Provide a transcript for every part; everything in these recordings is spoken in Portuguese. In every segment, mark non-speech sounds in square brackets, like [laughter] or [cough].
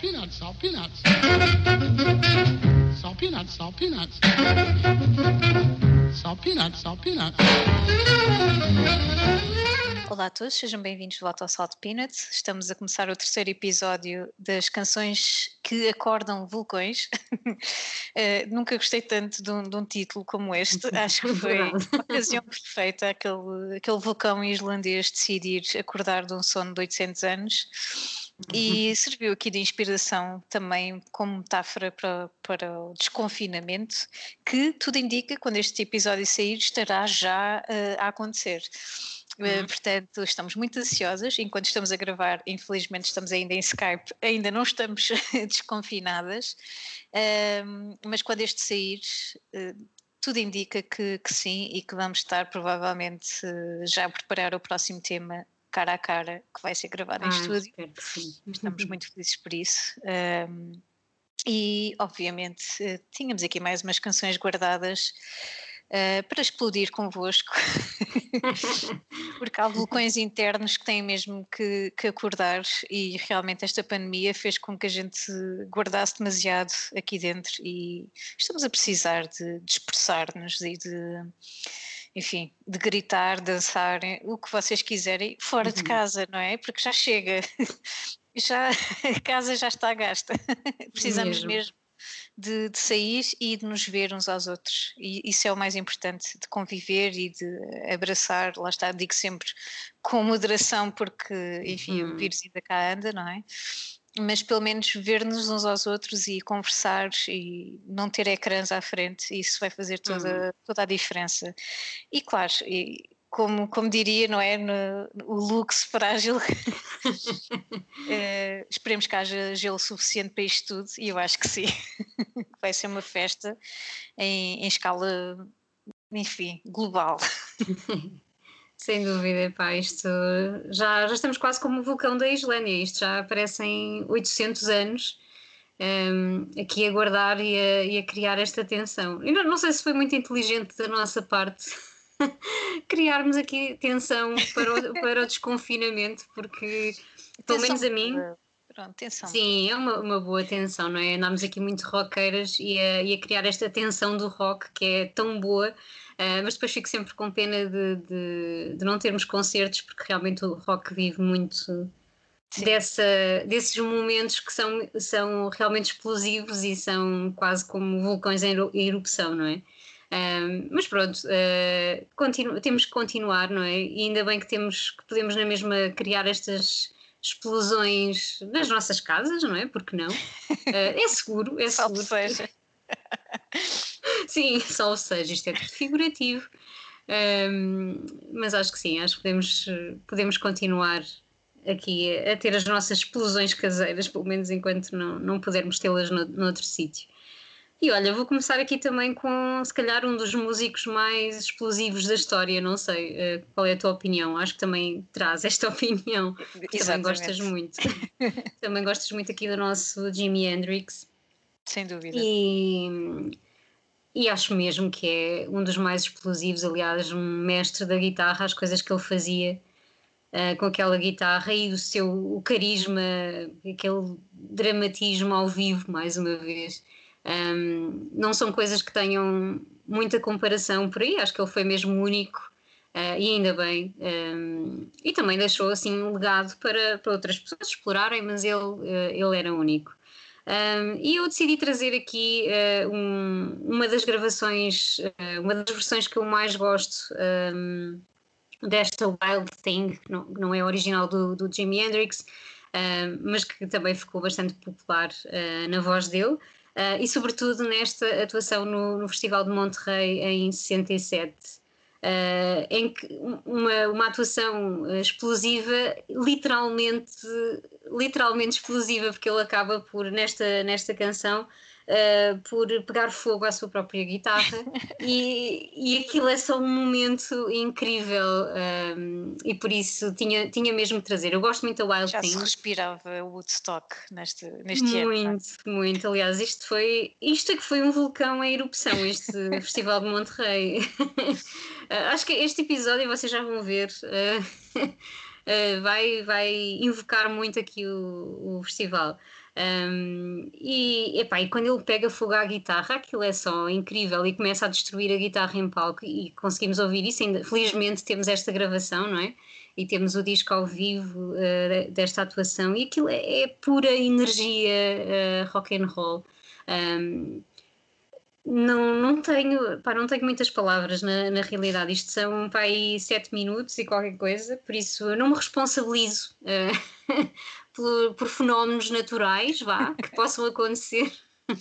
peanuts, salt peanuts. Salt peanuts, salt peanuts. Salt peanuts, salt peanuts. Olá a todos, sejam bem-vindos de volta ao Salt Peanuts. Estamos a começar o terceiro episódio das canções que acordam vulcões. uh, [laughs] nunca gostei tanto de um, de um, título como este, [laughs] acho que foi uma ocasião perfeita aquele, aquele vulcão islandês decidir acordar de um sono de 800 anos e serviu aqui de inspiração também como metáfora para, para o desconfinamento, que tudo indica, quando este episódio sair, estará já uh, a acontecer. Uh, portanto, estamos muito ansiosas. Enquanto estamos a gravar, infelizmente, estamos ainda em Skype, ainda não estamos [laughs] desconfinadas. Uh, mas quando este sair, uh, tudo indica que, que, sim e que vamos estar provavelmente já a preparar o próximo tema cara a cara que vai ser gravado ah, em estúdio. Estamos muito felizes por isso. Um, e, obviamente, eh, tínhamos aqui mais umas canções guardadas uh, para explodir convosco, [laughs] porque há vulcões internos que têm mesmo que, que, acordar e realmente esta pandemia fez com que a gente guardasse demasiado aqui dentro e estamos a precisar de, de expressar-nos e de enfim, de gritar, dançar, o que vocês quiserem, fora uhum. de casa, não é? Porque já chega, [laughs] já, a casa já está gasta. [laughs] Precisamos mesmo, mesmo de, de, sair e de nos ver uns aos outros. E isso é o mais importante, de conviver e de abraçar, lá está, digo sempre com moderação, porque, enfim, uhum. o vírus ainda cá anda, não é? Mas pelo menos ver-nos uns aos outros e conversar e não ter ecrãs à frente, isso vai fazer toda, uhum. toda a diferença. E claro, e como, como diria, não é? No, o luxo frágil, é, [laughs] esperemos que haja gelo suficiente para isto tudo, e eu acho que sim, [laughs] vai ser uma festa em, em escala, enfim, global. [laughs] Sem dúvida, pá, isto já, já estamos quase como o vulcão da Islândia, isto já aparecem 800 anos um, aqui a guardar e a, e a, criar esta tensão. E não, não sei se foi muito inteligente da nossa parte [laughs] criarmos aqui tensão para o, para o desconfinamento, porque pelo menos a mim. Pronto, tensão. Sim, é uma, uma boa tensão, não é? Andámos aqui muito roqueiras e a, e a criar esta tensão do rock que é tão boa Uh, mas depois fico sempre com pena de, de, de, não termos concertos, porque realmente o rock vive muito dessa, desses momentos que são, são realmente explosivos e são quase como vulcões em erupção, não é? Uh, mas pronto, uh, temos que continuar, não é? E ainda bem que temos que podemos na mesma criar estas explosões nas nossas casas, não é? Porque não? é seguro, é [laughs] seguro. seja. [laughs] sim, só o seja, isto é tudo figurativo. Um, mas acho que sim, acho que podemos, podemos continuar aqui a, ter as nossas explosões caseiras, pelo menos enquanto não, não pudermos tê-las no, noutro sítio. E olha, vou começar aqui também com, se calhar, um dos músicos mais explosivos da história. Não sei uh, qual é a tua opinião. Acho que também traz esta [laughs] opinião. Também gostas muito. [laughs] também gostas muito aqui do nosso Jimi Hendrix. Sem dúvida. E, e acho mesmo que é um dos mais explosivos, aliás, um mestre da guitarra, as coisas que ele fazia uh, com aquela guitarra e o seu o carisma, aquele dramatismo ao vivo, mais uma vez. Um, não são coisas que tenham muita comparação por aí, acho que ele foi mesmo único uh, e ainda bem. Um, e também deixou assim um legado para, para outras pessoas explorarem, mas ele, uh, ele era único. Um, e eu decidi trazer aqui uh, um, uma das gravações, uh, uma das versões que eu mais gosto um, desta Wild Thing, não, não é original do, do Jimi Hendrix, mas que também ficou bastante popular uh, na voz dele. E sobretudo nesta atuação no, no Festival de Monterrey em 67. Uh, em que uma, uma atuação explosiva, literalmente, literalmente explosiva, porque ele acaba por, nesta, nesta canção, uh, por pegar fogo à sua própria guitarra [laughs] e, e aquilo é só um momento incrível um, e por isso tinha, tinha mesmo de trazer. Eu gosto muito da Wild Já Thing. se respirava Woodstock neste, neste muito, ano. Muito, muito. Aliás, isto foi isto é que foi um vulcão em erupção, este [laughs] Festival de Monterrey. uh, [laughs] acho que este episódio vocês já vão ver. Uh, vai, vai invocar muito aqui o, o festival. Um, e, epá, e quando ele pega fogo à guitarra, aquilo é só incrível e começa a destruir a guitarra em palco e conseguimos ouvir isso. Ainda, felizmente temos esta gravação, não é? E temos o disco ao vivo uh, desta atuação e aquilo é, é pura energia uh, rock and roll. Um, não, não, tenho, pá, não tenho muitas palavras na, na realidade. Isto são pá, aí sete minutos e qualquer coisa, por isso eu não me responsabilizo uh, [laughs] por, por, fenómenos naturais vá, [laughs] que possam acontecer. [laughs]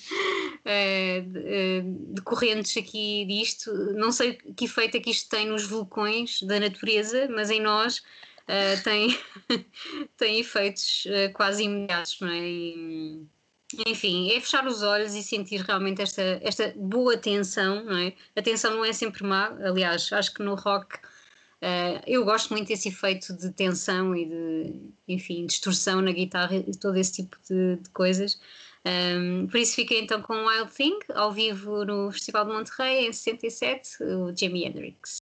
Uh, decorrentes aqui disto, não sei que efeito é que isto tem nos vulcões da natureza, mas em nós uh, tem, [laughs] tem efeitos uh, quase imediatos, não é? E, enfim, é fechar os olhos e sentir realmente esta, esta boa tensão, não é? A tensão não é sempre má, aliás, acho que no rock uh, eu gosto muito desse efeito de tensão e de, enfim, distorção na guitarra e todo esse tipo de, de coisas. Um, por isso fiquei então com Wild Thing, ao vivo no Festival de Monterrey em 67, o Jimi Hendrix.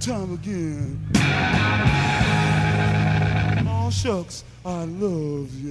Time again. Oh, shucks, I love you.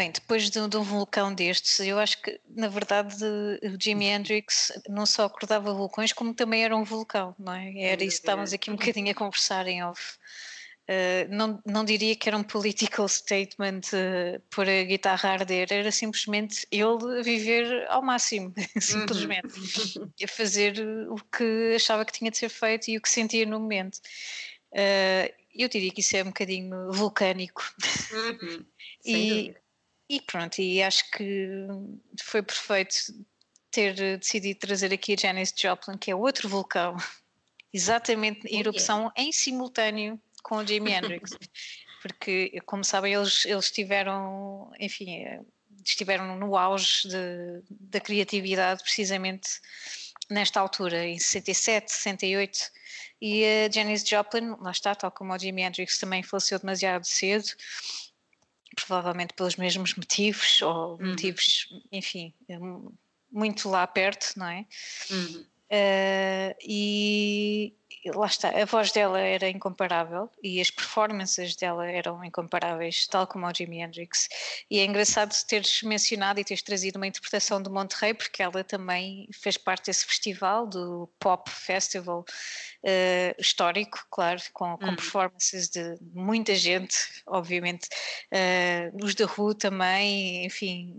Bem, depois de, de um vulcão destes, eu acho que, na verdade, o Jimi Hendrix não só acordava vulcões, como também era um vulcão, não é? Era isso que estávamos aqui um bocadinho a conversar em off. Uh, não, não diria que era um political statement uh, por a guitarra arder, era simplesmente ele a viver ao máximo, [laughs] simplesmente, a fazer o que achava que tinha de ser feito e o que sentia no momento. Uh, eu diria que isso é um bocadinho vulcânico. Uhum, [laughs] E. e pronto, e acho que foi perfeito ter eh, decidido trazer aqui a Janis Joplin, que é outro vulcão, [laughs] exatamente em Oh, erupção em simultâneo com o Jimi Hendrix, [laughs] porque, como sabem, eles, eles estiveram, enfim, eh, estiveram no auge de- da criatividade precisamente nesta altura, em 67, 68, e a Janis Joplin, lá está, tal como o Jimi Hendrix também faleceu demasiado cedo, provavelmente pelos mesmos motivos, ou Uhum. motivos, enfim, eh, muito lá perto, não é? Uhum. Uh, e lá está, a voz dela era incomparável e as performances dela eram incomparáveis, tal como o Jimi Hendrix. E é engraçado teres mencionado e teres trazido uma interpretação do Monterrey, porque ela também fez parte desse festival, do Pop Festival uh, histórico, claro, com, com hum. performances de muita gente, obviamente, uh, os da Who também, enfim,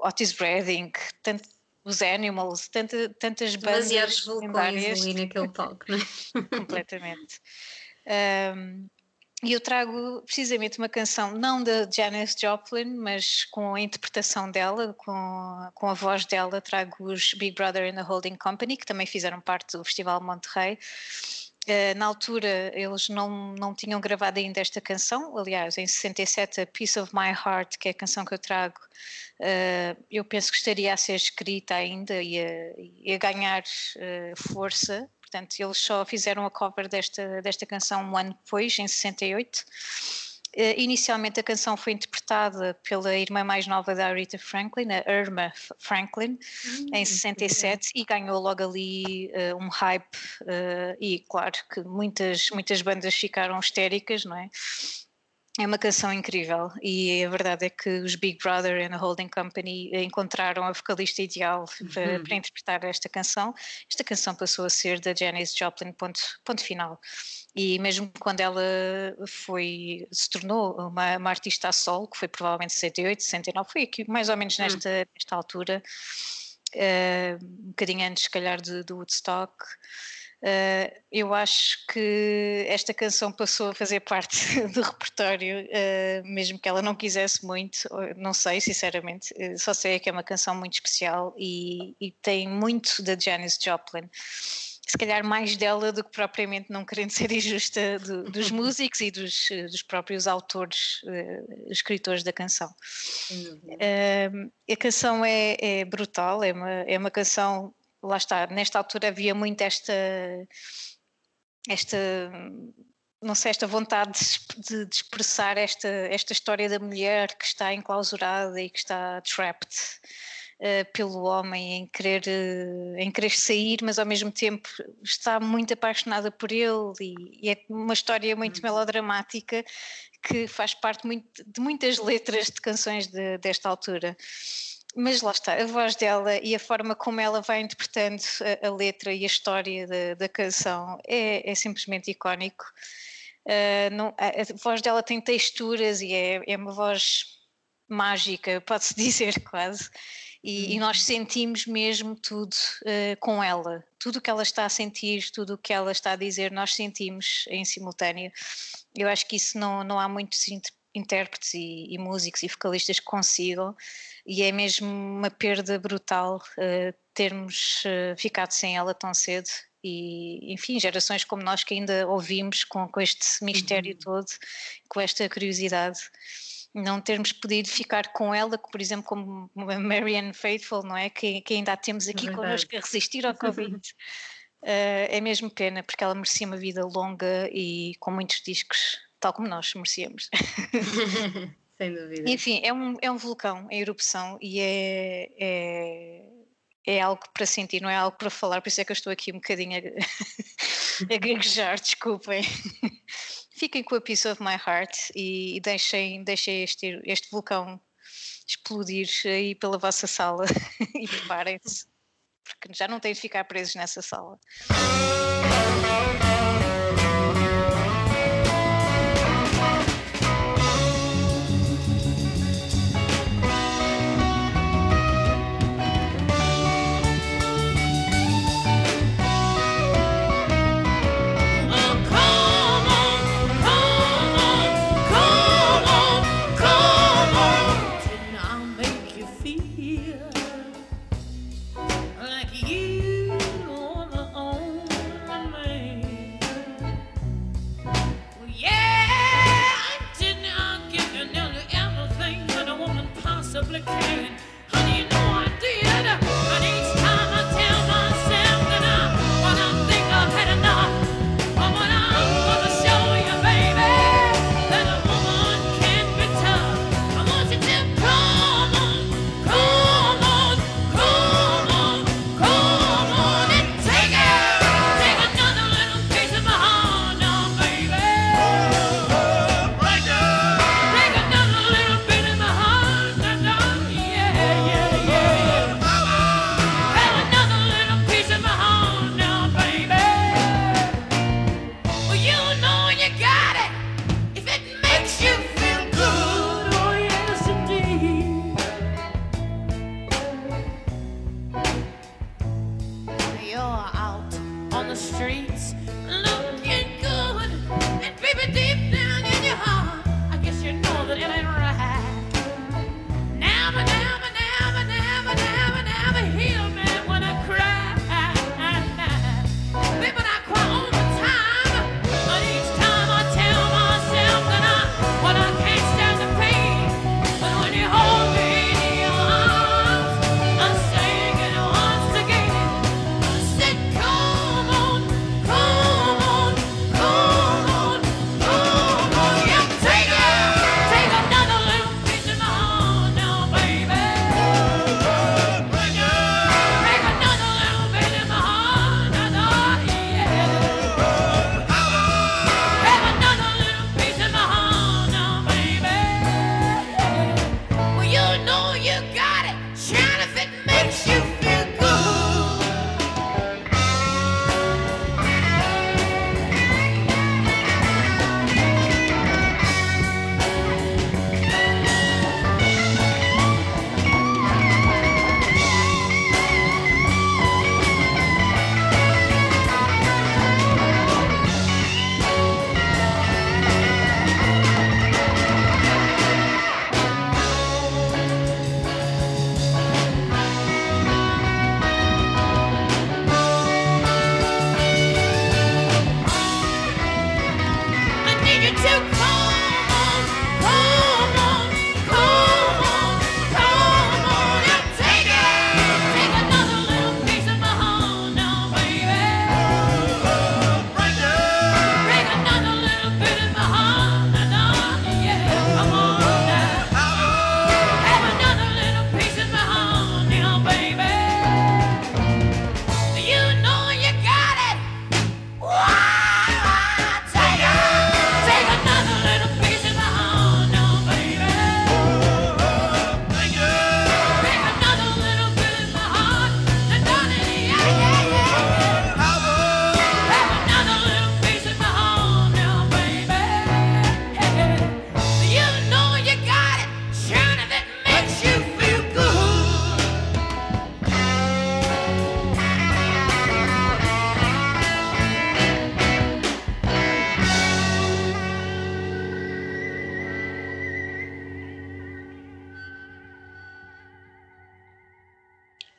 Otis Redding, tanto os Animals, tanta, tantas bandas Demasiados vulcões ali naquele palco, não é? [laughs] Completamente. Um, e eu trago precisamente uma canção, não da Janis Joplin, mas com a interpretação dela, com, com a voz dela, trago os Big Brother and the Holding Company, que também fizeram parte do Festival Monterrey. Uh, na altura eles não, não tinham gravado ainda esta canção, aliás, em 67, a Piece of My Heart, que é a canção que eu trago, uh, eu penso que estaria a ser escrita ainda e a, e a ganhar uh, força, portanto, eles só fizeram a cover desta, desta canção um ano depois, em 68. Uh, inicialmente a canção foi interpretada pela irmã mais nova da Rita Franklin, a Irma Franklin, hum, em 67 e ganhou logo ali uh, um hype uh, e claro que muitas, muitas bandas ficaram histéricas, não é? É uma canção incrível e a verdade é que os Big Brother and the Holding Company encontraram a vocalista ideal para, uhum. para, interpretar esta canção. Esta canção passou a ser da Janis Joplin, ponto, ponto final. E mesmo quando ela foi, se tornou uma, uma artista a solo, que foi provavelmente 68, 69, foi aqui mais ou menos nesta, uhum. nesta altura, uh, um bocadinho antes, se calhar, do Woodstock. Uh, eu acho que esta canção passou a fazer parte [laughs] do repertório, uh, mesmo que ela não quisesse muito, não sei, sinceramente, uh, só sei que é uma canção muito especial e, e tem muito da Janis Joplin. Se calhar mais dela do que propriamente não querendo ser injusta do, dos [laughs] músicos e dos, dos próprios autores, escritores da canção. a canção é, é brutal, é uma, é uma canção lá está, nesta altura havia muito esta, esta não sei, esta vontade de, de, expressar esta, esta história da mulher que está enclausurada e que está trapped uh, pelo homem em querer, uh, em querer sair, mas ao mesmo tempo está muito apaixonada por ele e, e é uma história muito uhum. melodramática que faz parte muito, de muitas letras de canções de, desta altura mas lá está, a voz dela e a forma como ela vai interpretando a, a letra e a história da, da canção é, é, simplesmente icónico. Uh, não, a, a, voz dela tem texturas e é, é uma voz mágica, pode-se [laughs] dizer quase. E, e, nós sentimos mesmo tudo uh, com ela, tudo o que ela está a sentir, tudo o que ela está a dizer, nós sentimos em simultâneo. Eu acho que isso não, não há muitos intérpretes e, e músicos e vocalistas que consigam e é mesmo uma perda brutal uh, termos uh, ficado sem ela tão cedo e enfim, gerações como nós que ainda ouvimos com, com este mistério uhum. todo, com esta curiosidade não termos podido ficar com ela, por exemplo, como a Marianne Faithful, não é? Que, que ainda a temos aqui é connosco a resistir ao Covid. uh, [laughs] é mesmo pena, porque ela merecia uma vida longa e com muitos discos, tal como nós merecíamos. [laughs] Sem dúvida. Enfim, é um, é um vulcão em erupção e é, é, é algo para sentir, não é algo para falar, por isso é que eu estou aqui um bocadinho a, [laughs] a gaguejar, desculpem. [laughs] Fiquem com a Piece of My Heart e, deixem, deixem este, este vulcão explodir aí pela vossa sala e preparem-se, porque já não têm de ficar presos nessa sala.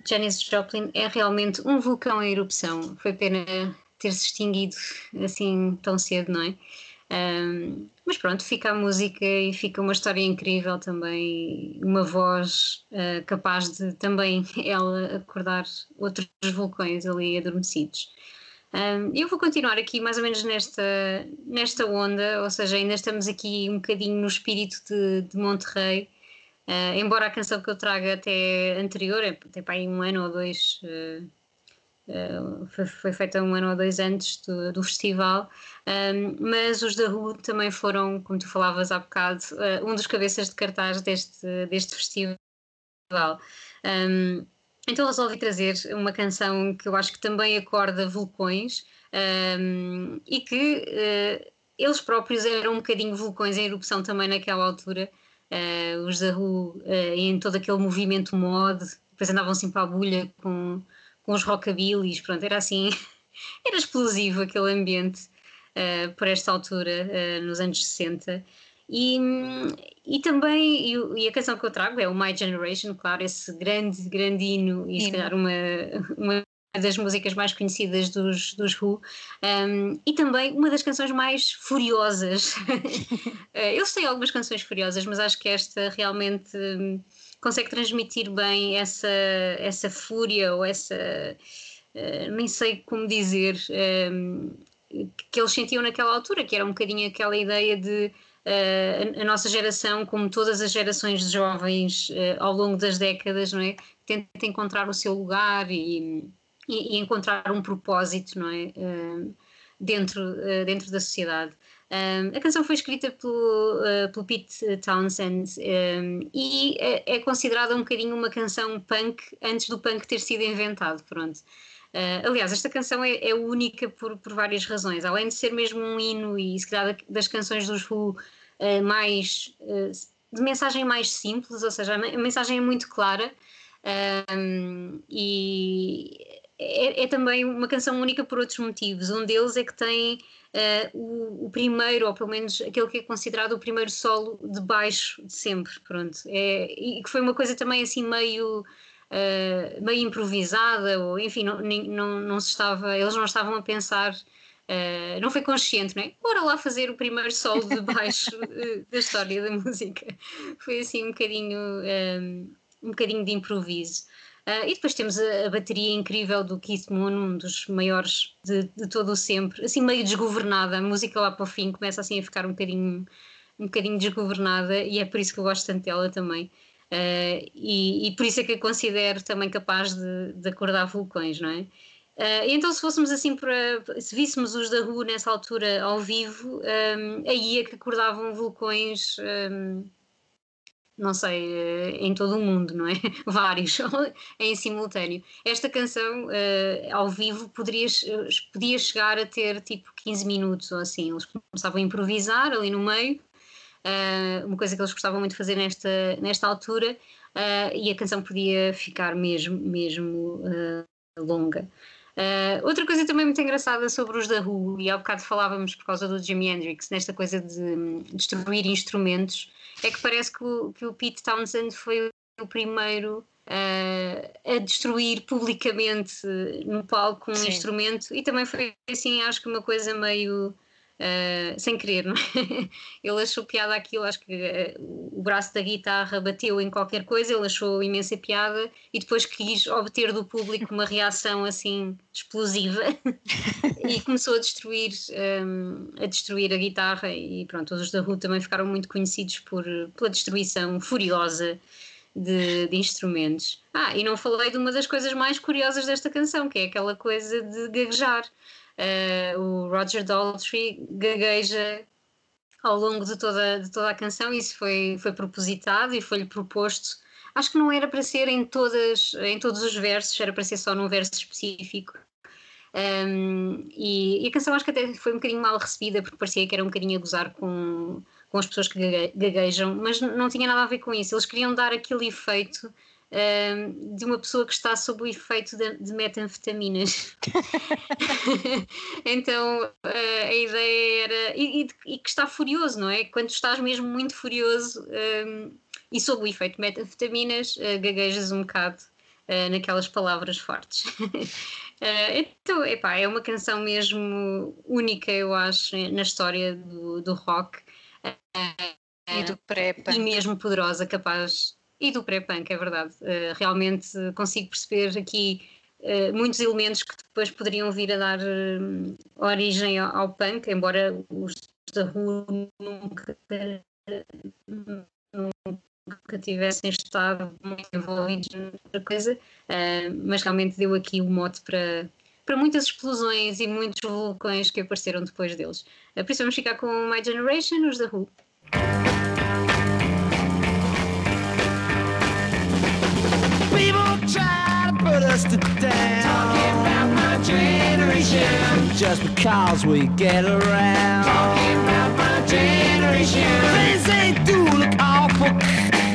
Janis Joplin é realmente um vulcão em erupção. Foi pena ter se extinguido assim tão cedo, não é? Ahm, mas pronto, fica a música e fica uma história incrível também, uma voz ah, capaz de também [laughs] ela acordar outros vulcões ali adormecidos. Ahm, eu vou continuar aqui mais ou menos nesta, nesta onda, ou seja, ainda estamos aqui um bocadinho no espírito de, de Monterrey, ah, embora a canção que eu traga até anterior, até para aí um ano ou dois, ah, ah, foi, foi feita um ano ou dois antes do, do festival, Um, mas os da Who também foram, como tu falavas há bocado, um dos cabeças de cartaz deste, deste festival. Um, então resolvi trazer uma canção que eu acho que também acorda vulcões um, e que uh, eles próprios eram um bocadinho vulcões em erupção também naquela altura. Uh, os da Who, uh, em todo aquele movimento mod, depois andavam sempre à bulha com, com os rockabillys, pronto, era assim, [laughs] era explosivo aquele ambiente uh, por esta altura, nos anos 60. E, e também, e, e a canção que eu trago é o My Generation, claro, esse grande, grande hino e se calhar uma, uma das músicas mais conhecidas dos, dos Who, um, e também uma das canções mais furiosas. [laughs] Eh, eu sei algumas canções furiosas, mas acho que esta realmente hum, consegue transmitir bem essa, essa fúria ou essa. eh, nem sei como dizer. hum, que eles sentiam naquela altura, que era um bocadinho aquela ideia de eh, a, a nossa geração, como todas as gerações de jovens eh, ao longo das décadas, não é? Tenta encontrar o seu lugar e, e- encontrar um propósito, não é? Dentro, eh, dentro da sociedade. A canção foi escrita pelo, eh, pelo Pete Townsend e é, é considerada um bocadinho uma canção punk antes do punk ter sido inventado, pronto. Uh, aliás, esta canção é, é única por, por várias razões. Além de ser mesmo um hino e se calhar da- das canções dos Who uh, mais de mensagem mais simples, ou seja, a mensagem é muito clara um, e é, é também uma canção única por outros motivos. Um deles é que tem eh, o, o primeiro, ou pelo menos aquele que é considerado o primeiro solo de baixo de sempre, pronto. É, e que foi uma coisa também assim meio, eh, meio improvisada, ou enfim, não, não, não se estava, eles não estavam a pensar, eh, não foi consciente, não é? Bora lá fazer o primeiro solo de baixo [laughs] da história da música. Foi assim um bocadinho, eh, um bocadinho de improviso. Ah, e depois temos a, a bateria incrível do Keith Moon, um dos maiores de, de todo o sempre, assim meio desgovernada. A música lá para o fim começa assim a ficar um bocadinho, um bocadinho desgovernada e é por isso que eu gosto tanto dela também. Ah, e, e por isso é que a considero também capaz de, de acordar vulcões, não é? E então, se fôssemos assim para. Se víssemos os da Rua nessa altura ao vivo, ah, aí é que acordavam vulcões. ah, não sei, eh, em todo o mundo, não é? [laughs] Vários, [laughs] em simultâneo. Esta canção, eh, ao vivo, poderia, podia chegar a ter tipo 15 minutos ou assim. Eles começavam a improvisar ali no meio, eh, uma coisa que eles gostavam muito de fazer nesta, nesta altura, eh, e a canção podia ficar mesmo, mesmo eh, longa. Uh, outra coisa também muito engraçada sobre os da Who, e há bocado falávamos por causa do Jimi Hendrix, nesta coisa de hum, destruir instrumentos, é que parece que o, que o Pete Townsend foi o primeiro uh, a destruir publicamente no palco um Sim. instrumento, e também foi assim, acho que uma coisa meio. Uh, sem querer, não é? [laughs] Ele achou piada aquilo, acho que uh, o braço da guitarra bateu em qualquer coisa, ele achou imensa piada e depois quis obter do público uma reação assim explosiva [laughs] e começou a destruir, um, a destruir a guitarra e pronto, os da Who também ficaram muito conhecidos por, pela destruição furiosa de, de instrumentos. Ah, e não falei de uma das coisas mais curiosas desta canção, que é aquela coisa de gaguejar. Uh, o Roger Daltrey gagueja ao longo de toda, de toda a canção, isso foi, foi propositado e foi-lhe proposto. Acho que não era para ser em, todas, em todos os versos, era para ser só num verso específico. Um, e, e a canção acho que até foi um bocadinho mal recebida, porque parecia que era um bocadinho a gozar com, com as pessoas que gague- gaguejam, mas não tinha nada a ver com isso. Eles queriam dar aquele efeito um, de uma pessoa que está sob o efeito de, de metanfetaminas. [laughs] então eh, a ideia era. E, e e que está furioso, não é? Quando estás mesmo muito furioso um, e sob o efeito de metanfetaminas, eh, gaguejas um bocado eh, naquelas palavras fortes. [laughs] Eh, então, epá, é uma canção mesmo única, eu acho, na história do, do rock E do pré-punk. e mesmo poderosa, capaz. E do pré-punk, é verdade. Uh, realmente consigo perceber aqui uh, muitos elementos que depois poderiam vir a dar uh, origem ao, ao punk, embora os da Who nunca, nunca tivessem estado muito envolvidos na coisa, mas realmente deu aqui o mote para. Para muitas explosões e muitos vulcões que apareceram depois deles. Por isso vamos ficar com My Generation, os da Who. Talking about my generation. Just because we get around. Talking about my generation. Things they do look awful.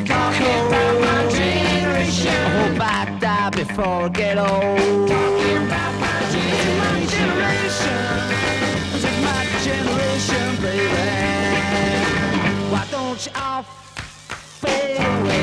Talking about my generation. I hope I die before I get old. Talking about my generation. My generation, baby. Why don't you all fade away?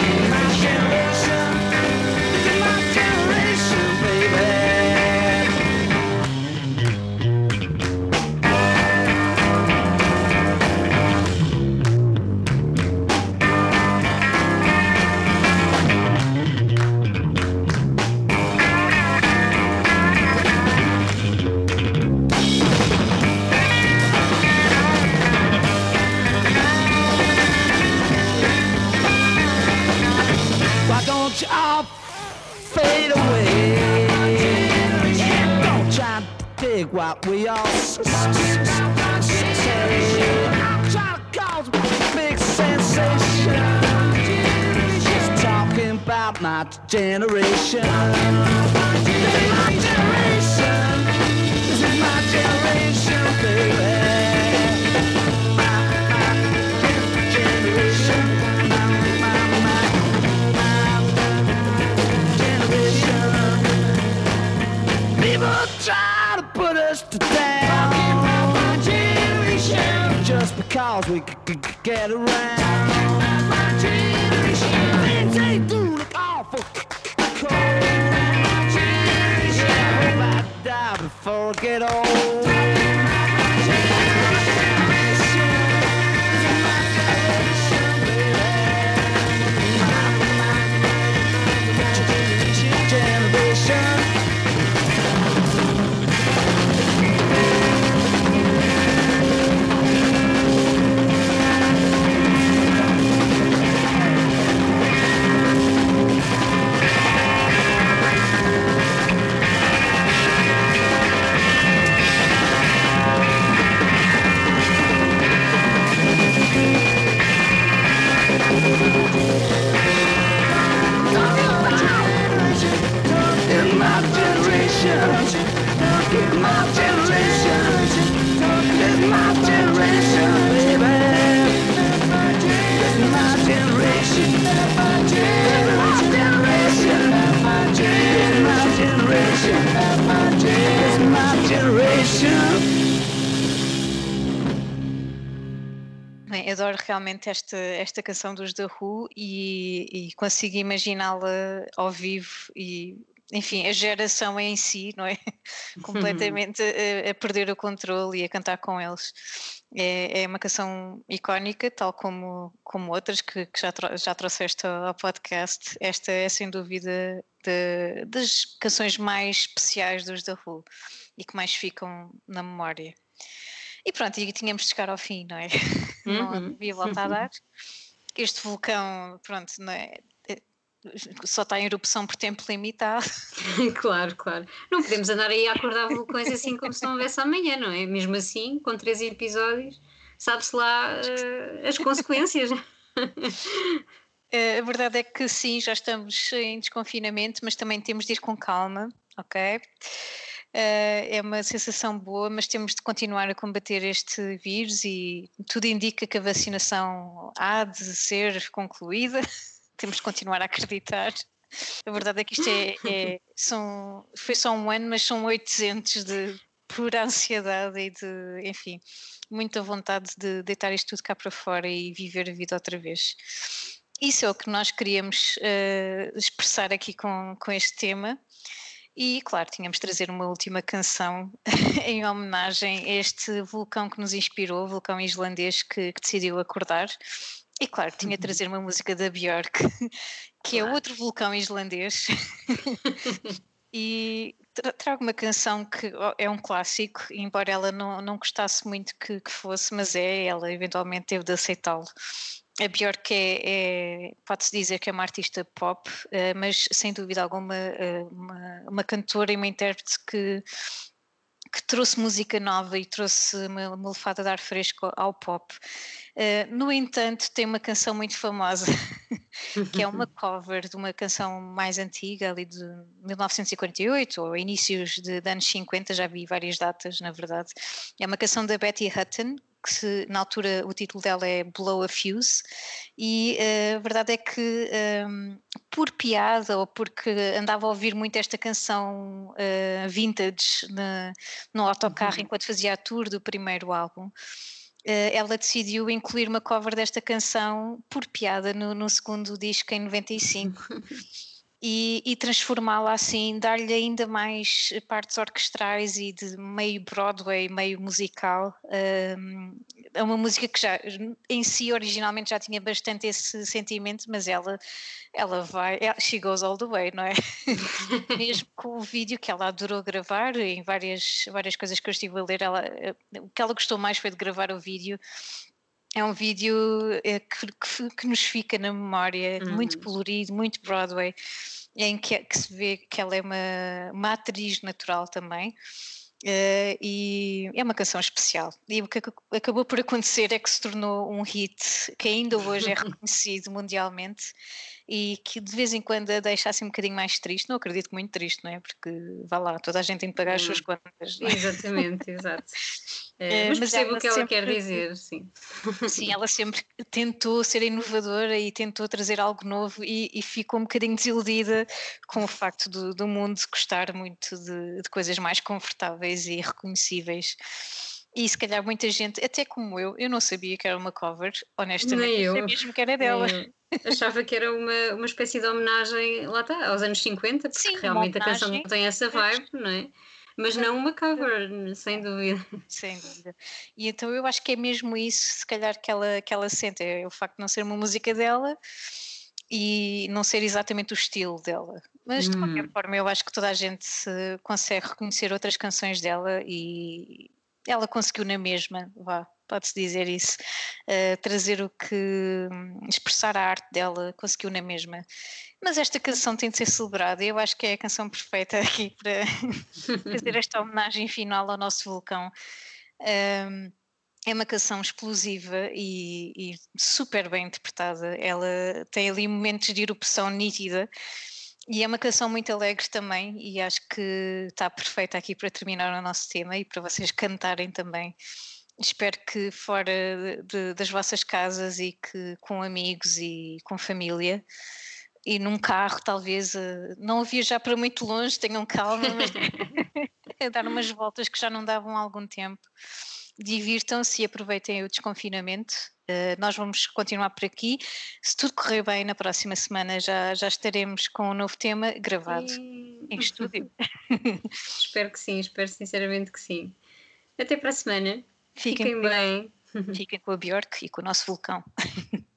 that we all try to cause a big sensation. Just talking about my generation. This is my generation, baby. cause we can get around. My generation ain't doin' awful. My generation. I hope I die before I get old. Adoro realmente esta, esta canção dos The Who e, e consigo imaginá-la ao vivo e, enfim, a geração em si, não é? [laughs] Completamente a, a perder o controle e a cantar com eles. É, é uma canção icónica, tal como, como outras que, que já, tro- já trouxeste ao podcast. Esta é, sem dúvida, de- das canções mais especiais dos The Who e que mais ficam na memória. E pronto, e tínhamos de chegar ao fim, não é? [laughs] Não Uhum. havia volta a dar. Este vulcão, pronto, não é? É, só está em erupção por tempo limitado. [laughs] claro, claro. Não podemos andar aí a acordar vulcões assim como se não houvesse amanhã, não é? Mesmo assim, com três episódios, sabe-se lá eh, as consequências. [laughs] Eh, A verdade é que sim, já estamos em desconfinamento, mas também temos de ir com calma, ok? Eh, É uma sensação boa, mas temos de continuar a combater este vírus e tudo indica que a vacinação há de ser concluída. [laughs] Temos de continuar a acreditar. A verdade é que isto é, é- são, foi só um ano, mas são 800 de pura ansiedade e de, enfim, muita vontade de deitar isto tudo cá para fora e viver a vida outra vez. Isso é o que nós queríamos eh, expressar aqui com, com este tema. E, claro, tínhamos de trazer uma última canção [laughs] em homenagem a este vulcão que nos inspirou, o vulcão islandês que, que decidiu acordar. E, claro, tinha de trazer uma música da Björk, [laughs] que é Claro. outro vulcão islandês. [laughs] e tra- trago uma canção que é um clássico, embora ela não, não gostasse muito que, que fosse, mas é, ela eventualmente teve de aceitá-lo. A Björk é, é- pode-se dizer que é uma artista pop, eh, mas sem dúvida alguma eh, uma, uma cantora e uma intérprete que, que trouxe música nova e trouxe uma, uma lefada de ar fresco ao pop. Eh, no entanto, tem uma canção muito famosa, [laughs] que é uma cover de uma canção mais antiga, ali de 1948 ou inícios de, de anos 50, já vi várias datas, na verdade. É uma canção da Betty Hutton, que se- na altura o título dela é Blow a Fuse, e eh, a verdade é que ehm, por piada ou porque andava a ouvir muito esta canção eh, vintage na- no autocarro enquanto fazia a tour do primeiro álbum, eh, ela decidiu incluir uma cover desta canção por piada no, no segundo disco em 95 [laughs] e, e transformá-la assim, dar-lhe ainda mais partes orquestrais e de meio Broadway, meio musical. É uma música que já em si originalmente já tinha bastante esse sentimento, mas ela, ela vai, ela- she goes all the way, não é? [laughs] Mesmo com o vídeo que ela adorou gravar, em várias, várias coisas que eu estive a ler, ela, eh, o que ela gostou mais foi de gravar o vídeo. É um vídeo eh, que, que- que nos fica na memória, muito Uhum. colorido, muito Broadway, em que, que se vê que ela é uma, uma atriz natural também. eh, e é uma canção especial. E o que ac- acabou por acontecer é que se tornou um hit que ainda hoje é [laughs] reconhecido mundialmente e que de vez em quando a deixa assim um bocadinho mais triste. Não acredito que muito triste, não é? Porque vá lá, toda a gente tem que pagar as suas Hum. contas. é? Exatamente, exato. Eh, [laughs] Eh, mas mas percebo o que ela quer dizer, sim. Sim, ela sempre tentou ser inovadora e tentou trazer algo novo e, e ficou um bocadinho desiludida com o facto do, do mundo gostar muito de, de coisas mais confortáveis e reconhecíveis. E se calhar muita gente, até como eu, eu não sabia que era uma cover, honestamente, Nem eu. sei mesmo que era dela. Achava que era uma, uma espécie de homenagem, lá está, aos anos 50, porque Sim, realmente a canção homenagem. tem essa vibe, não é? Mas não uma cover, sem dúvida. Sem dúvida. E então eu acho que é mesmo isso, se calhar, que ela, que ela sente, é o facto de não ser uma música dela e não ser exatamente o estilo dela. Mas de qualquer Hum. forma, eu acho que toda a gente se consegue reconhecer outras canções dela e ela conseguiu na mesma, vá, pode-se dizer isso, eh, trazer o que. expressar a arte dela, conseguiu na mesma. Mas esta canção tem de ser celebrada, eu acho que é a canção perfeita aqui para [laughs] fazer esta homenagem final ao nosso vulcão. Um, é uma canção explosiva e, e super bem interpretada. Ela tem ali momentos de erupção nítida e é uma canção muito alegre também. E acho que está perfeita aqui para terminar o nosso tema e para vocês cantarem também. Espero que fora de- das vossas casas e que com amigos e com família e num carro, talvez, eh, não a viajar para muito longe, tenham calma, mas [laughs] a dar umas voltas que já não davam há algum tempo. Divirtam-se e aproveitem o desconfinamento. Eh, nós vamos continuar por aqui. Se tudo correr bem, na próxima semana já, já estaremos com um novo tema gravado E- em estúdio. [laughs] [laughs] espero que sim, espero sinceramente que sim. Até para a semana. Fiquem, Fiquem bem. fiquem com a Bjork e com o nosso vulcão. [laughs]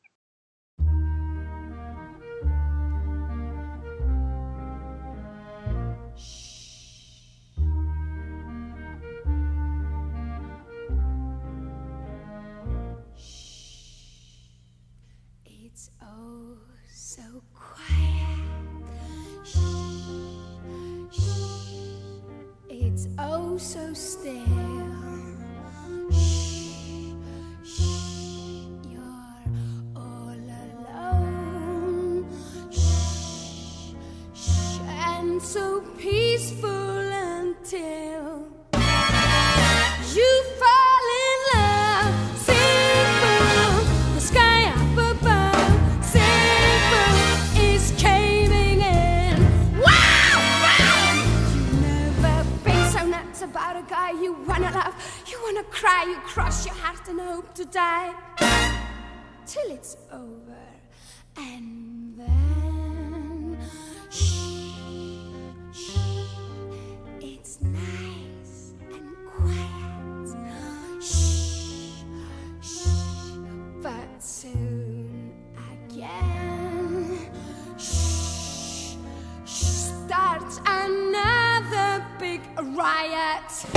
that.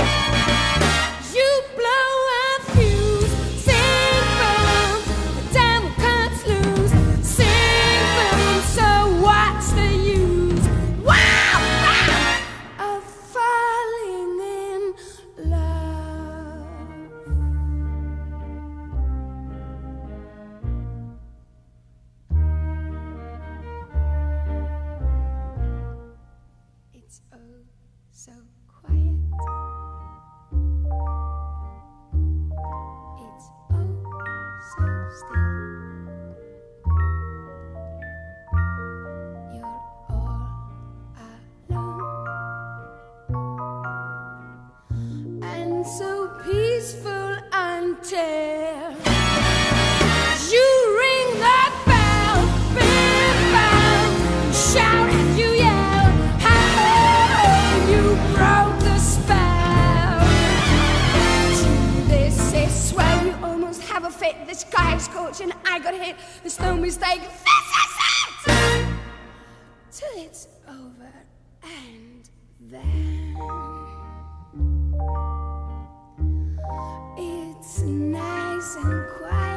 A fit. The sky is scorching, I got hit. There's no mistake. This is it. Till it's over, and then it's nice and quiet.